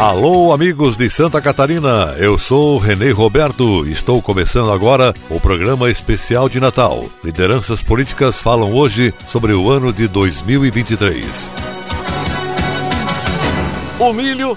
Alô, amigos de Santa Catarina, eu sou Renê Roberto. Estou começando agora o programa especial de Natal. Lideranças políticas falam hoje sobre o ano de 2023. O milho,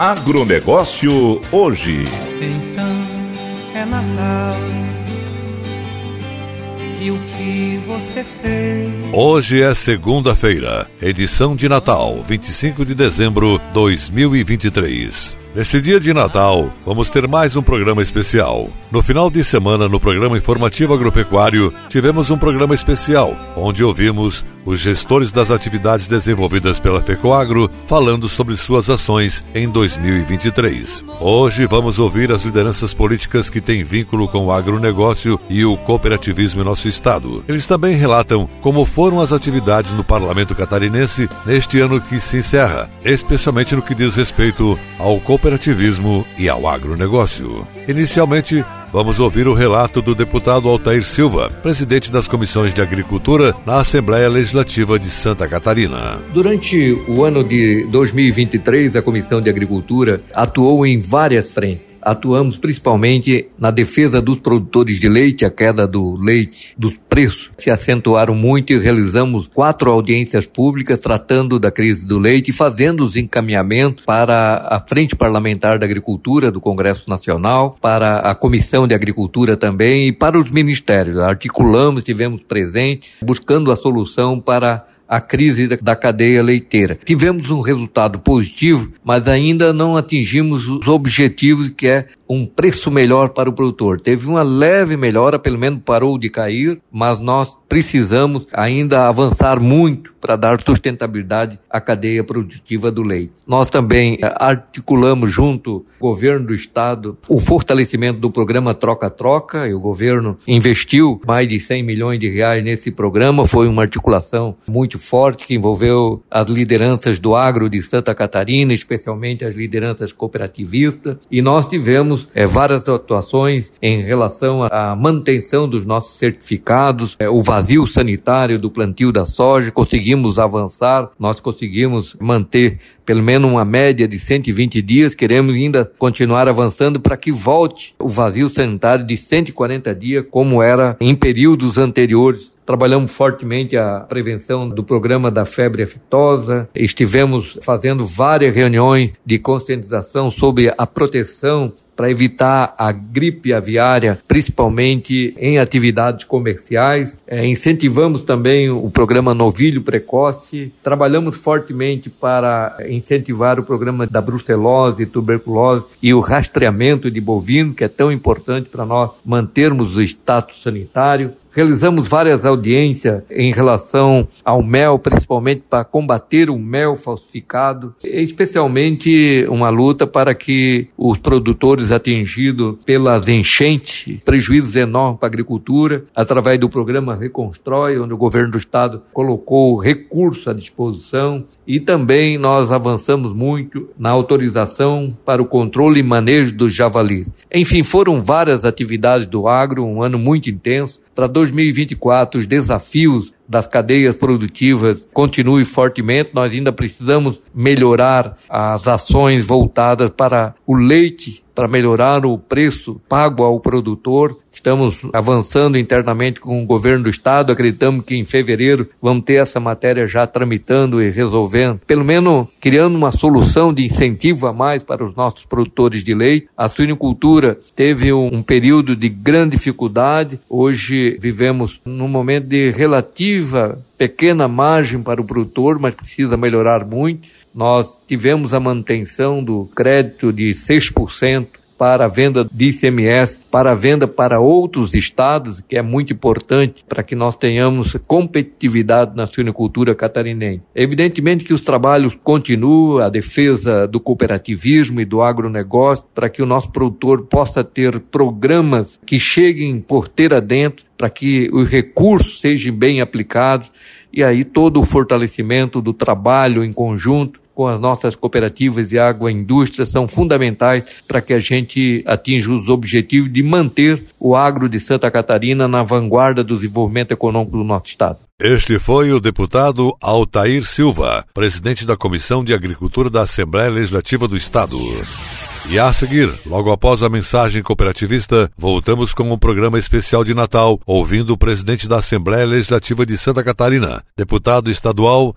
Agronegócio hoje. Então é Natal. E o que você fez? Hoje é segunda-feira, edição de Natal, 25 de dezembro 2023. Nesse dia de Natal, vamos ter mais um programa especial. No final de semana, no programa informativo agropecuário, tivemos um programa especial, onde ouvimos os gestores das atividades desenvolvidas pela FECOAGRO falando sobre suas ações em 2023. Hoje vamos ouvir as lideranças políticas que têm vínculo com o agronegócio e o cooperativismo em nosso estado. Eles também relatam como foram as atividades no parlamento catarinense neste ano que se encerra, especialmente no que diz respeito ao cooperativismo e ao agronegócio. Inicialmente, Vamos ouvir o relato do deputado Altair Silva, presidente das comissões de Agricultura na Assembleia Legislativa de Santa Catarina. Durante o ano de 2023, a Comissão de Agricultura atuou em várias frentes atuamos principalmente na defesa dos produtores de leite, a queda do leite, dos preços se acentuaram muito e realizamos quatro audiências públicas tratando da crise do leite e fazendo os encaminhamentos para a Frente Parlamentar da Agricultura do Congresso Nacional, para a Comissão de Agricultura também e para os ministérios. Articulamos, tivemos presente, buscando a solução para a crise da cadeia leiteira. Tivemos um resultado positivo, mas ainda não atingimos os objetivos que é um preço melhor para o produtor. Teve uma leve melhora, pelo menos parou de cair, mas nós precisamos ainda avançar muito para dar sustentabilidade à cadeia produtiva do leite. Nós também eh, articulamos junto ao governo do estado o fortalecimento do programa Troca-Troca e o governo investiu mais de 100 milhões de reais nesse programa. Foi uma articulação muito forte que envolveu as lideranças do agro de Santa Catarina, especialmente as lideranças cooperativistas, e nós tivemos é, várias atuações em relação à manutenção dos nossos certificados, é, o vazio sanitário do plantio da soja, conseguimos avançar, nós conseguimos manter pelo menos uma média de 120 dias, queremos ainda continuar avançando para que volte o vazio sanitário de 140 dias, como era em períodos anteriores Trabalhamos fortemente a prevenção do programa da febre aftosa. Estivemos fazendo várias reuniões de conscientização sobre a proteção para evitar a gripe aviária, principalmente em atividades comerciais. É, incentivamos também o programa Novilho Precoce. Trabalhamos fortemente para incentivar o programa da brucelose, tuberculose e o rastreamento de bovino, que é tão importante para nós mantermos o status sanitário. Realizamos várias audiências em relação ao mel, principalmente para combater o mel falsificado, especialmente uma luta para que os produtores atingidos pelas enchentes, prejuízos enormes para a agricultura, através do programa Reconstrói, onde o governo do estado colocou recursos à disposição, e também nós avançamos muito na autorização para o controle e manejo dos javalis. Enfim, foram várias atividades do agro, um ano muito intenso, para 2024 os desafios das cadeias produtivas continue fortemente. Nós ainda precisamos melhorar as ações voltadas para o leite, para melhorar o preço pago ao produtor. Estamos avançando internamente com o governo do estado. Acreditamos que em fevereiro vamos ter essa matéria já tramitando e resolvendo, pelo menos criando uma solução de incentivo a mais para os nossos produtores de leite. A suinicultura teve um período de grande dificuldade. Hoje vivemos num momento de relativo pequena margem para o produtor, mas precisa melhorar muito. Nós tivemos a manutenção do crédito de 6% para a venda de ICMS, para a venda para outros estados, que é muito importante para que nós tenhamos competitividade na suinocultura catarinense. Evidentemente que os trabalhos continuam, a defesa do cooperativismo e do agronegócio, para que o nosso produtor possa ter programas que cheguem porteira dentro, para que os recursos sejam bem aplicados e aí todo o fortalecimento do trabalho em conjunto com as nossas cooperativas e agroindústria são fundamentais para que a gente atinja os objetivos de manter o agro de Santa Catarina na vanguarda do desenvolvimento econômico do nosso estado. Este foi o deputado Altair Silva, presidente da Comissão de Agricultura da Assembleia Legislativa do Estado. E a seguir, logo após a mensagem cooperativista, voltamos com um programa especial de Natal, ouvindo o presidente da Assembleia Legislativa de Santa Catarina, deputado estadual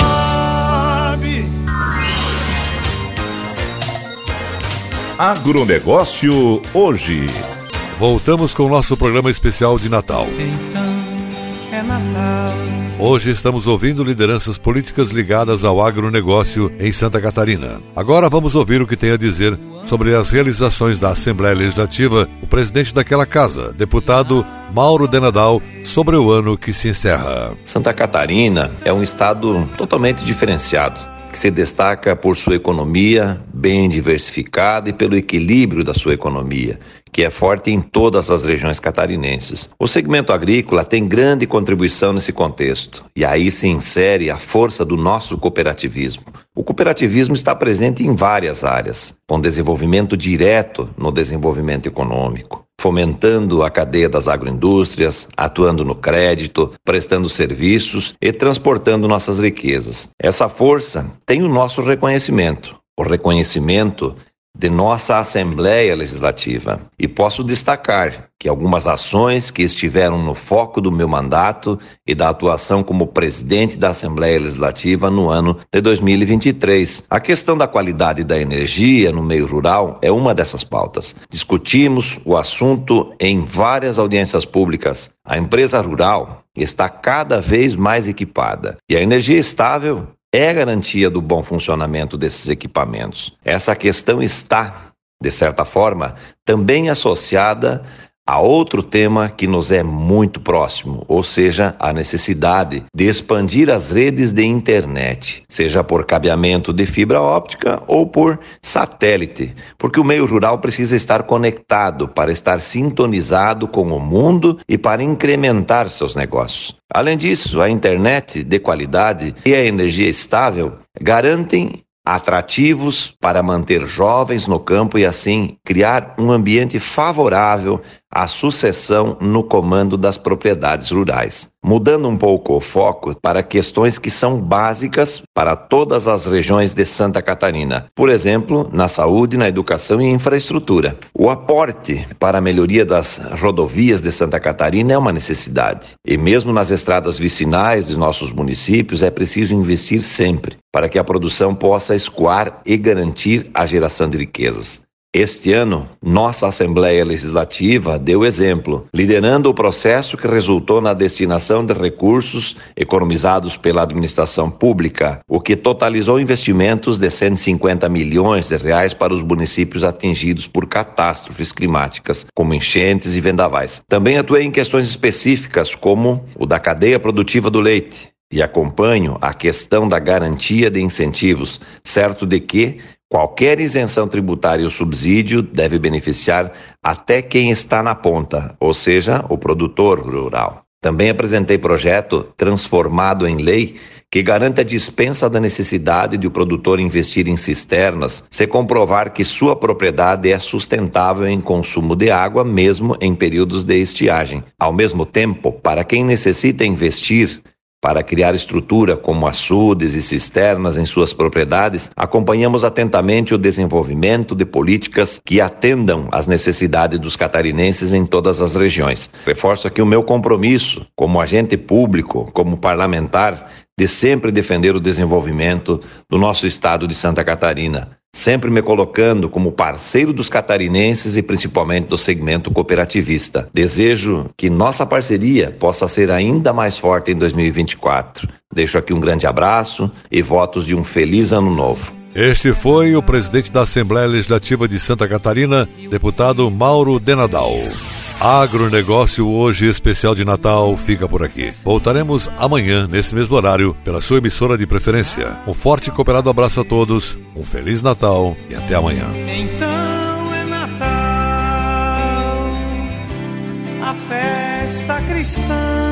Agronegócio hoje. Voltamos com o nosso programa especial de Natal. Então é Natal. Hoje estamos ouvindo lideranças políticas ligadas ao agronegócio em Santa Catarina. Agora vamos ouvir o que tem a dizer sobre as realizações da Assembleia Legislativa o presidente daquela casa, deputado Mauro Denadal, sobre o ano que se encerra. Santa Catarina é um estado totalmente diferenciado que se destaca por sua economia bem diversificada e pelo equilíbrio da sua economia, que é forte em todas as regiões catarinenses. O segmento agrícola tem grande contribuição nesse contexto, e aí se insere a força do nosso cooperativismo. O cooperativismo está presente em várias áreas, com desenvolvimento direto no desenvolvimento econômico fomentando a cadeia das agroindústrias, atuando no crédito, prestando serviços e transportando nossas riquezas. Essa força tem o nosso reconhecimento. O reconhecimento de nossa Assembleia Legislativa. E posso destacar que algumas ações que estiveram no foco do meu mandato e da atuação como presidente da Assembleia Legislativa no ano de 2023. A questão da qualidade da energia no meio rural é uma dessas pautas. Discutimos o assunto em várias audiências públicas. A empresa rural está cada vez mais equipada e a energia estável é garantia do bom funcionamento desses equipamentos. Essa questão está, de certa forma, também associada a outro tema que nos é muito próximo, ou seja, a necessidade de expandir as redes de internet, seja por cabeamento de fibra óptica ou por satélite, porque o meio rural precisa estar conectado para estar sintonizado com o mundo e para incrementar seus negócios. Além disso, a internet de qualidade e a energia estável garantem atrativos para manter jovens no campo e assim criar um ambiente favorável à sucessão no comando das propriedades rurais. Mudando um pouco o foco para questões que são básicas para todas as regiões de Santa Catarina, por exemplo, na saúde, na educação e infraestrutura. O aporte para a melhoria das rodovias de Santa Catarina é uma necessidade. E mesmo nas estradas vicinais de nossos municípios é preciso investir sempre para que a produção possa escoar e garantir a geração de riquezas. Este ano, nossa Assembleia Legislativa deu exemplo, liderando o processo que resultou na destinação de recursos economizados pela administração pública, o que totalizou investimentos de 150 milhões de reais para os municípios atingidos por catástrofes climáticas, como enchentes e vendavais. Também atuei em questões específicas, como o da cadeia produtiva do leite, e acompanho a questão da garantia de incentivos, certo de que Qualquer isenção tributária ou subsídio deve beneficiar até quem está na ponta, ou seja, o produtor rural. Também apresentei projeto transformado em lei que garante a dispensa da necessidade de o produtor investir em cisternas se comprovar que sua propriedade é sustentável em consumo de água, mesmo em períodos de estiagem. Ao mesmo tempo, para quem necessita investir, para criar estrutura como açudes e cisternas em suas propriedades, acompanhamos atentamente o desenvolvimento de políticas que atendam às necessidades dos catarinenses em todas as regiões. Reforço aqui o meu compromisso, como agente público, como parlamentar, de sempre defender o desenvolvimento do nosso estado de Santa Catarina sempre me colocando como parceiro dos catarinenses e principalmente do segmento cooperativista. Desejo que nossa parceria possa ser ainda mais forte em 2024. Deixo aqui um grande abraço e votos de um feliz ano novo. Este foi o presidente da Assembleia Legislativa de Santa Catarina, deputado Mauro Denadal. Agronegócio hoje especial de Natal fica por aqui. Voltaremos amanhã nesse mesmo horário pela sua emissora de preferência. Um forte e cooperado abraço a todos, um feliz Natal e até amanhã. Então é Natal, a festa cristã